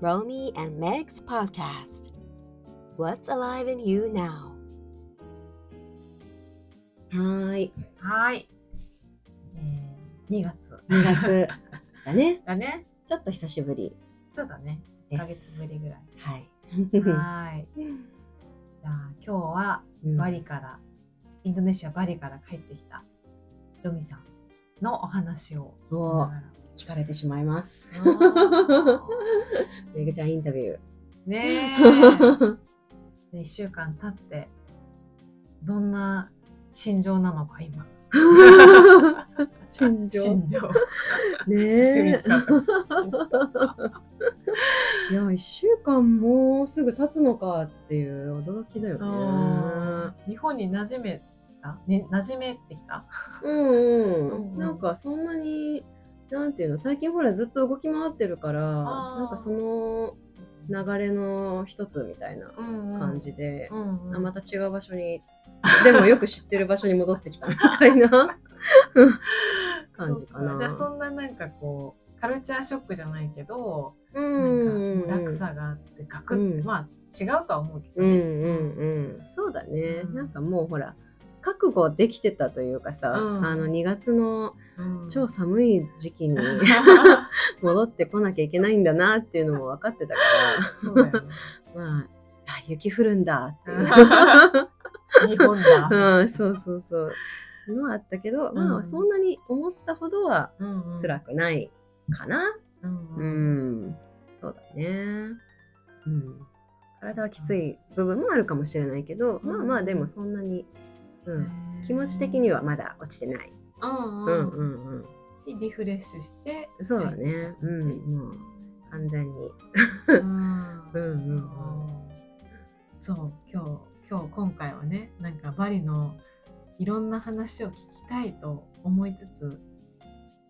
Romy and Meg's podcast. What's alive in you now? はーい。はい。えー、2月2月だね。だね。ちょっと久しぶりそうだね。1でヶ月す。ぶりぐらい。はい。はい。じゃあ今日はうんバリから、インドネシアバリから帰ってきたロミさんのお話を聞きながら。聞かれてしまいます。めぐちゃんインタビュー。ねえ。で1週間経ってどんな心情なのか今。心 情心情。ねえ。いや、一週間もうすぐ経つのかっていう驚きだよあね。ー日本に馴染めた、ね、馴染めてきた？うんううんん。なんかそんなに、なんていうの、最近ほらずっと動き回ってるから、なんかその流れの一つみたいな感感じで、うんうんあまた違う場所に、でもよく知ってる場所に戻ってきたみたいな 感じかな。じゃあそんななんかこうカルチャーショックじゃないけど、うなんんか落差があってガクって、うん。まあ違うとは思うけどね。うんうんうん、そうだね、うん。なんかもうほら覚悟できてたというかさ、うん。あの2月のうん超寒い時期に 戻ってこなきゃいけないんだなっていうのも分かってたかそうだよね。らまああ雪降るんだっていう、日本だ。うん、そうそうそう。のはあったけど、まうん。あそんなに思ったほどは辛くないかな。うんううん。ん、そうだね。うん。体はきつい部分もあるかもしれないけど、うん。まあまあでもそんなに、うん、気持ち的にはまだ落ちてない。うんうんうんうんうん。しリフレッシュしてそうだね。うん、う完全に。うん うんうんうんそう今日今日今回はねなんかバリのいろんな話を聞きたいと思いつつ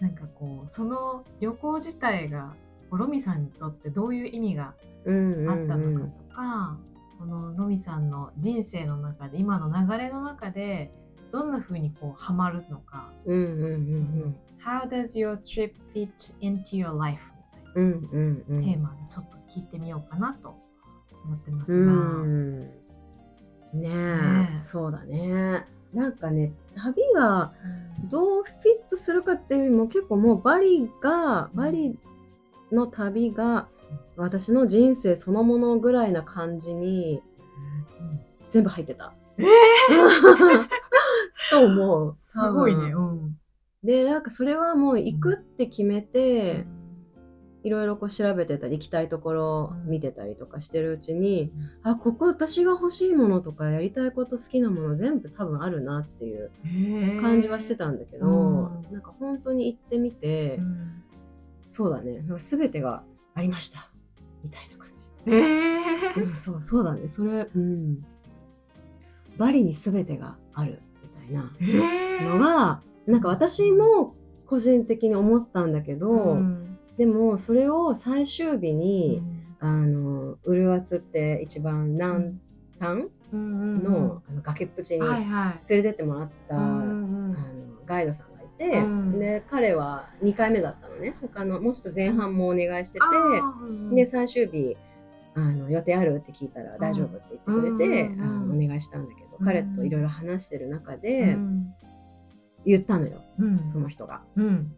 なんかこうその旅行自体がロミさんにとってどういう意味があったのかとか、このロミさんの人生の中で今の流れの中でどんな風にこうハマるのか、うんうんうん How does your trip fit into your life? みたいな。テーマでちょっと聞いてみようかなと思ってますうが。ん。ねえねえそうだね。なんかね旅がどうフィットするかっていうよりも結構もうバリがバリの旅が私の人生そのものぐらいな感じに全部入ってた。え と思う。すごいね。うん。でなんかそれはもう行くって決めて、いろいろこう調べてたり行きたいところうん見てたりとかしてるうちに、あここ私が欲しいものとかやりたいこと好きなもの全部多分あるなっていう感じはしてたんだけど、うん。なんか本当に行ってみて、うん。そうだね。なんか全てがありました。みたいな感じ。えうん、そうそうだね。それ、うん、バリに全てがあるいな。えのが、なんか私も個人的に思ったんだけど、うん。でもそれを最終日に、あのウルワツって一番南端うんの,、あの崖っぷちに。連れてってもらった、うんうんあのガイドさんがいて、うん。で彼は2回目だったのね。他のもうちょっと前半もお願いしてて、で最終日あの予定ある？って聞いたら大丈夫って言ってくれて、うんあのお願いしたんだけど、うん彼といろいろ話してる中うでん。言ったのよ、うん。その人が。うん。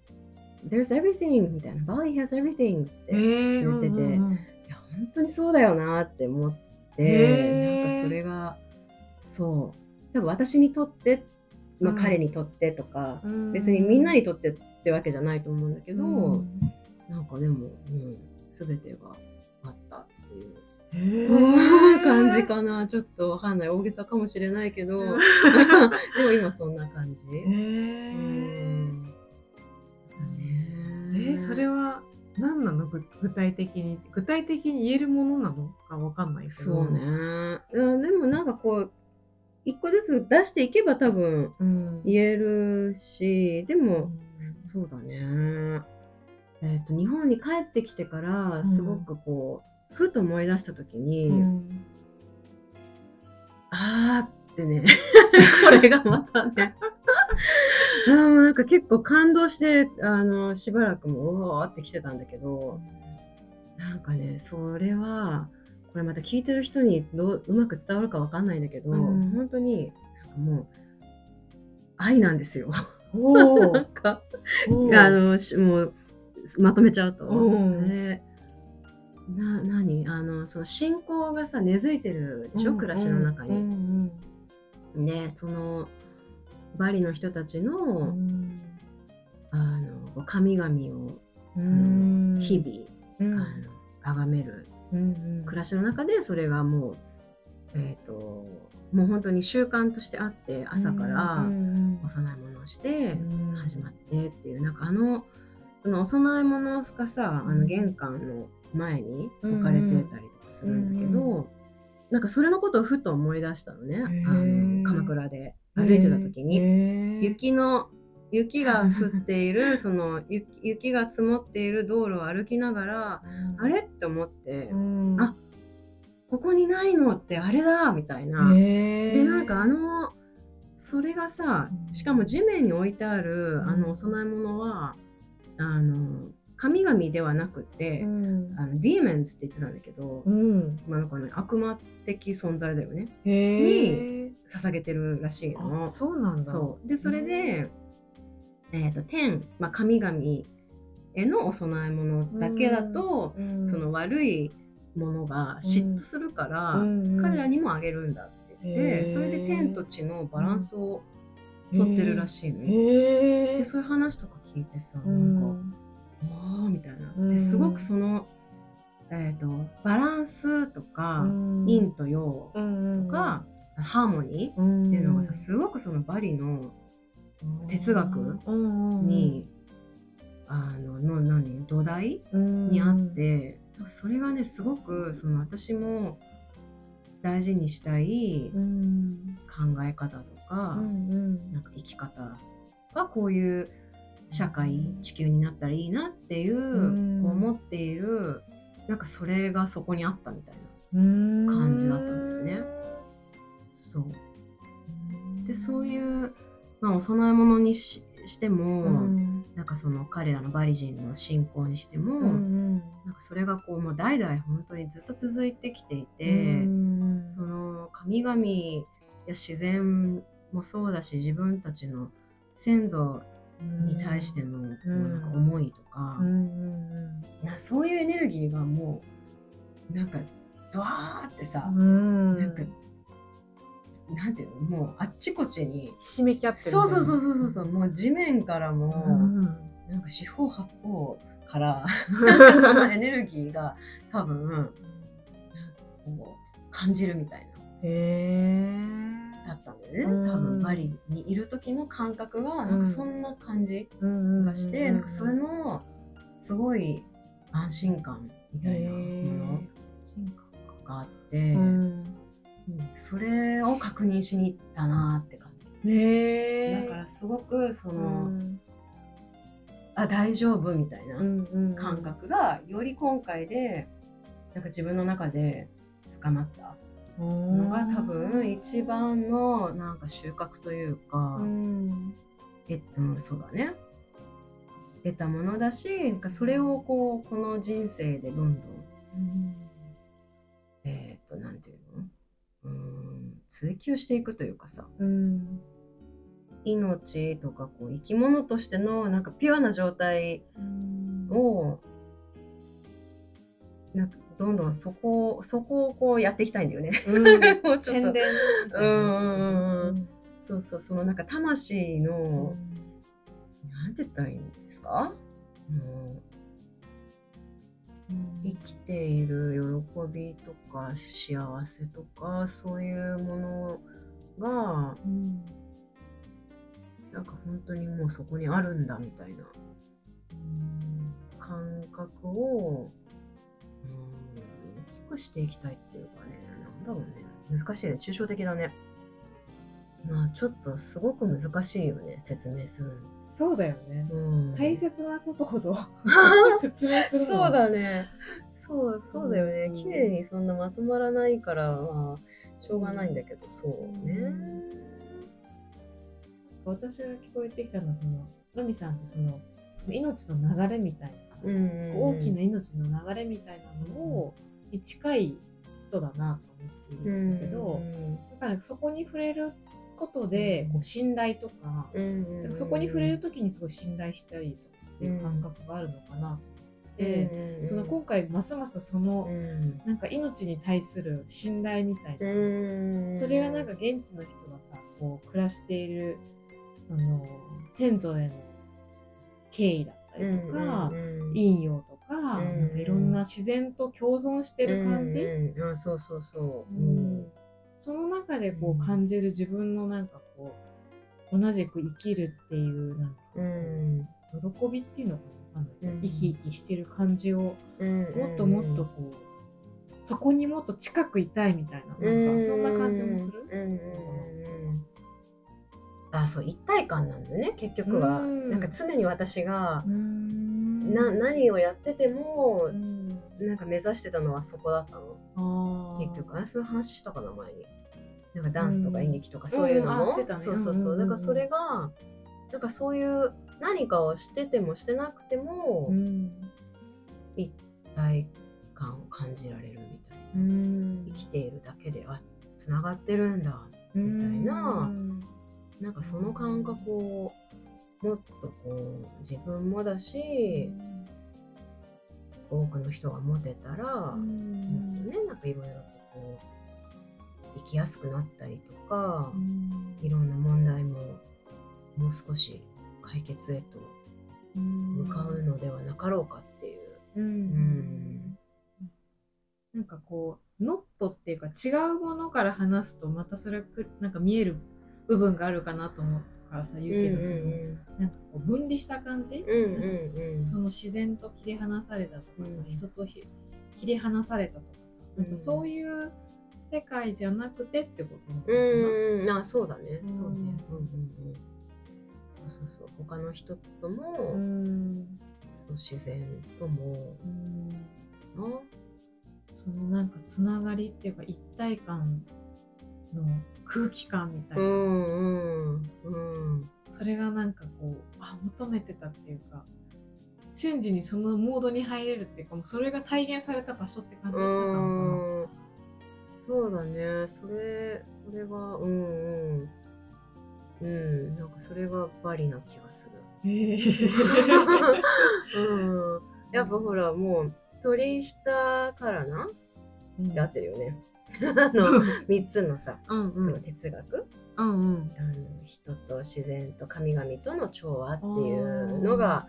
There's everything みたいな。Bali has everything って、えー言ってていや本当にそうだよなって思って、なんかそれがそう。多分私にとって、まあ、うん。彼にとってとか、うん。別にみんなにとってってわけじゃないと思うんだけど、うんなんかでも、うん、全てがあったっていう。えー。感じかな。ちょっとわかんない。大げさかもしれないけど。うん。でも今そんな感じ。えうーん。えーそれは何なのぐ具体的に具体的に言えるものなのかわかんないけど。そうね。でもなんかこう一個ずつ出していけば多分うん。言えるしでうもん。そうだね。えっと日本に帰ってきてからすごくこう、ふと思い出した時に、うん。あーってね これがまたねあなんか結構感動してあのしばらくもうおーって来てたんだけどなんかねそれはこれまた聞いてる人にどううまく伝わるかわかんないんだけど、うん。本当にもう愛なんですよ。お なんかおあのしもうまとめちゃうと。うんでな何？あのその信仰がさ根付いてるでしょ、暮らしの中に。うんでそのバリの人たちの,、うん。あの神々をうん。その日々、うん。あの崇めるうん暮らしの中でそれがもうえっ、ともう本当に習慣としてあって朝からうんお供え物をしてうん。始まってっていうなんかあのそのお供え物がさあうん。の玄関の前に置かれてたりとかするんだけど、うんなんかそれのことをふと思い出したのね。あー。の鎌倉で。歩いてた時に。に雪の雪が降っている その雪雪が積もっている道路を歩きながらあれ？って思って、あここにないのってあれだみたいな。ででなんかあのそれがさうん。しかも地面に置いてあるあのお供え物はあの神々ではなくて、うん。あのディーメンズって言ってたんだけど、うん。まあなんかね、悪魔的存在だよね。へえ捧げてるらしいの。あ。そうなんだ。そう。でそれで、えー、と天、まあ、神々へのお供え物だけだと、うん。その悪いものが嫉妬するから、うん。彼らにもあげるんだって言って、それで天と地のバランスを取ってるらしいのよ。へえでそういう話とか聞いてさ、うなんかん「おー」みたいな。うん。ですごくその、えー、とバランスとか、うん。陰と陽うんとか、ハーモニーうんっていうのがさすごくそのバリの哲学に、あのの何土台にあって、それがねすごくその私も大事にしたいうん。考え方とか、うん。なんか生き方がこういう社会地球になったらいいなっていう、う思っているなんかそれがそこにあったみたいな。うん。感じだったんだよね。そう。でそういう、まあ、お供え物にししても、うん。なんかその彼らのバリ人の信仰にしても、うんなんかそれがこうもう代々本当にずっと続いてきていて、うん。その神々や自然もそうだし自分たちの先祖に対してのこうなんか思いとか、なそういうエネルギーがもうなんかドワーってさ、うん。なんかなんていうのもうあっちこっちにひしめき合ってるそうそうそうそうそうそうもう地面からも、うん。なんか四方八方から そのエネルギーが多分こう感じるみたいな。へえだったんだよね、うん。多分バリにいる時の感覚がなんかそんな感じがして、なんかそれのすごい安心感みたいなものがあって、うん。それを確認しに行ったなって感じ。ねだからすごくその、うん。あ大丈夫みたいな感覚がより今回でなんか自分の中で深まったのが多分一番のなんか収穫というか、うんえうん、そうだね。得たものだしなんかそれをこうこの人生でどんどんえっ、となんていうの？うん追求していくというかさ。うん。命とかこう生き物としてのなんかピュアな状態をなんかどんどんそこをそこをこうやっていきたいんだよね。そうそう。そのなんか魂の、なんて言ったらいいんですか、うん。生きている喜びとか幸せとかそういうものがうんなんか本当にもうそこにあるんだみたいな感覚を、くしていきたいっていうかねなんだろうね。難しいね。抽象的だね。まあちょっとすごく難しいよね説明するの。そうだよね。うん。大切なことほど 説明するの。そうだね。そう、そうだよね。うん。綺麗にそんなまとまらないから、まあ、しょうがないんだけど、そうね。私が聞こえてきたのはそのロミさんってそのその命の流れみたいなさうん。大きな命の流れみたいなのをに近い人だなと思っているんだけど、だからそこに触れることでこう信頼とか,、そこに触れる時にすごい信頼したりとかっていう感覚があるのかなと思って、その今回ますますそのうん。なんか命に対する信頼みたいな、うんそれがなんか現地の人がさこう暮らしているその先祖への敬意だったりとか、陰陽とか,、ん。なんかいろんな自然と共存してる感じ、うんうん。あそうそうそう、うん。その中でこう感じる自分のなんかこう同じく生きるっていうなんか喜びっていうのかな？生き生きしてる感じをうんもっともっとこうそこにもっと近くいたいみたいななんかそんな感じもする？あそう一体感なんだね結局は、うん。なんか常に私がうんな何をやっててもうん。なんか目指してたのはそこだったの。結局あそういう話したかな前に。なんかダンスとかうん演劇とかそういうのも、うんあしてたね。そうそうそう,、うんうんうんだからそれがなんかそういう何かをしててもしてなくても、うん一体感を感じられるみたいな。うん。生きているだけであつながってるんだみたいな。うん。なんかその感覚をもっとこう自分もだし、多くの人が持てたら、もっとねなんかいろいろこう生きやすくなったりとか、いろんな問題ももう少し解決へと向かうのではなかろうかっていう。うん。ん。なんかこうノットっていうか違うものから話すとまたそれくなんか見える部分があるかなと思うからさ言うけど、そのなんかこう分離した感じ、うんうんうん。その自然と切り離されたとかさ、うん。人とひ切り離されたとかさ、なんかそういう世界じゃなくてってことなのかな、うんうんあそうだね、うん。そうね。うんうんうん。そうそう。他の人とも、うん。自然ともうん。なそのなんかつながりっていうか一体感の空気感みたいな、うんうんうん。それがなんかこうあ求めてたっていうか瞬時にそのモードに入れるっていうかもうそれが体現された場所って感じだったのかな。うん。そうだね。それそれがうんうん。うん。なんかそれがバリな気がする。へ うん。やっぱほらもう鳥下からな。うん。で合ってるよね あの3つのさ、うんうん。その哲学。うんうん。あの人と自然と神々との調和っていうのが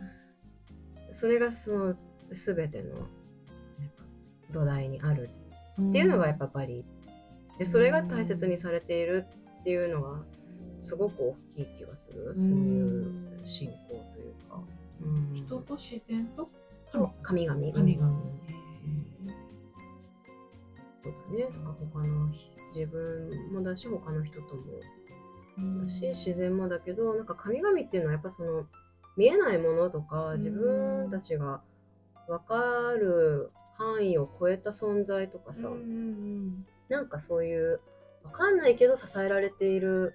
それがその全ての土台にあるっていうのがやっぱバリ。でそれが大切にされているっていうのがすごく大きい気がする。そういう信仰というか、うん。人と自然とと神様。神々。神々うんそうだね。なんか他の自分もだし他の人ともだし自然もだけどなんか神々っていうのはやっぱその見えないものとか自分たちが分かる範囲を超えた存在とかさ、うんうんなんかそういう分かんないけど支えられている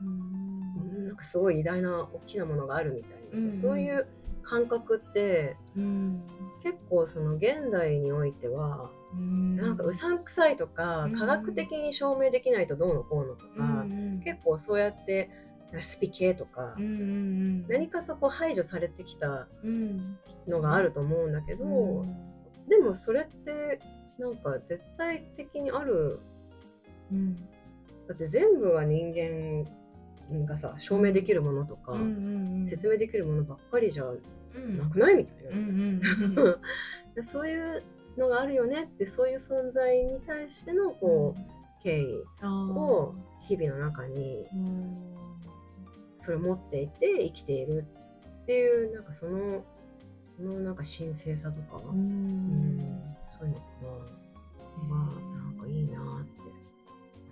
うんなんかすごい偉大な大きなものがあるみたいなさ、うんうん。そういう感覚ってうん。結構その現代においてはうんなんかうさんくさいとか、うん。科学的に証明できないとどうのこうのとか、うん結構そうやってスピ系とか、何かとこう排除されてきたうん。のがあると思うんだけど、うん。でもそれってなんか絶対的にある。うん。だって全部が人間がさ証明できるものとか、説明できるものばっかりじゃうん。なくないみたいな、そういうのがあるよねってそういう存在に対してのこう、敬意を日々の中にうんそれを持っていて生きているっていうなんかそのそのなんか神聖さとか、ううんんそういうのかな、まあなんかいいなって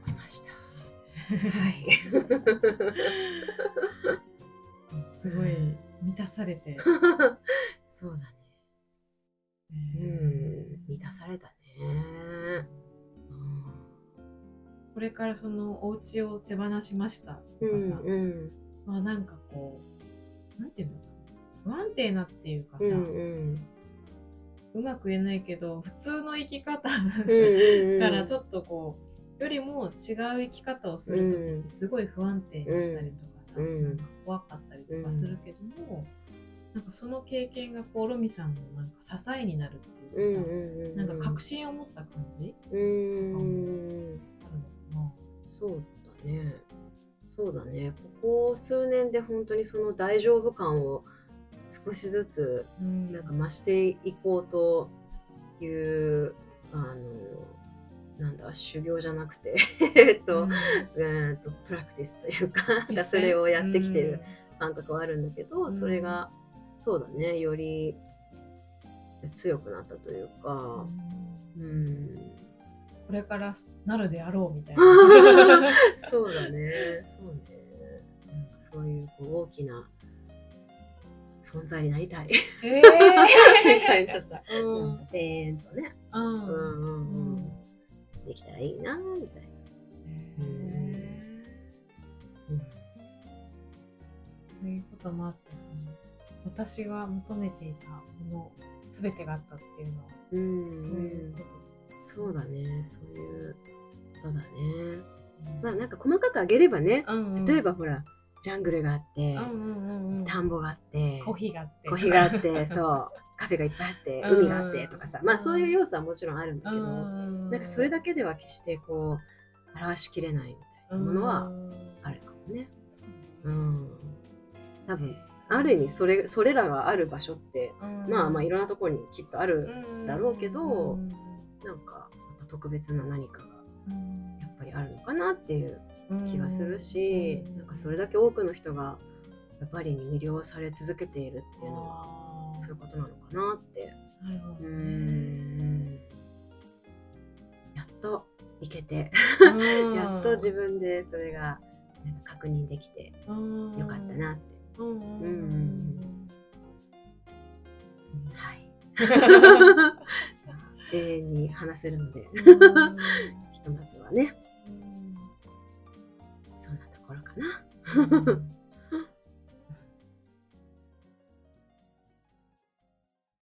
思いました。はい。すごい満たされて、そうだね。うん、満たされたね。これからそのお家を手放しましたうん、とかさ、うん、まあなんかこうなんていうの不安定なっていうかさ、うん、うん、うまく言えないけど普通の生き方うんうんうん。からちょっとこうよりも違う生き方をする時ってすごい不安定だったりとかさ、うん。なんか怖かったりとかするけども、なんかその経験がこうロミさんのなんか支えになるっていうかさ、うんなんか確信を持った感じうんうんあるのかそうだね。そうだね。ここ数年で本当にその大丈夫感を少しずつな。うん。なんか増していこうというあのなんだ修行じゃなくて えっと、うん。うんとプラクティスというかそれをやってきてる感覚はあるんだけど、うんそれがそうだね。より強くなったといううか、んうん、これからなるであろうみたいな。そうだね。そうね。なん。かそういうこう大きな存在になりたい。えー。みたいなさ、うん。なん。かでーんとね、うん。うんうんできたらいいなみたいな。へうん。ーそういうこともあってその私が求めていたもの全てがあったっていうのはうん。そういうこと。そうだね。そういうことだね。だまあなんか細かくあげればね、うんうん。例えばほらジャングルがあって、うんうんうんうん。田んぼがあってコーヒーがあって。コーヒーがあって そう。カフェがいっぱいあってうん。海があってとかさ。まあそういう要素はもちろんあるんだけど、うんなんかそれだけでは決してこう表しきれないみたいなものはうんあるかもね。うん、多分ある意味それそれらがある場所って、うん。まあまあいろんなところにきっとある、うん。だろうけどうん。なんか特別な何かがうん。やっぱりあるのかなっていう気がするし、うん。なんかそれだけ多くの人がやっぱりに魅了され続けているっていうのはそういうことなのかなって。うなるほどね。ん。やっといけて、うん。やっと自分でそれが確認できてうん。よかったなって、うんうんはい。永遠に話せるので。うん。ひとまずはね。うん。そんなところかな。うん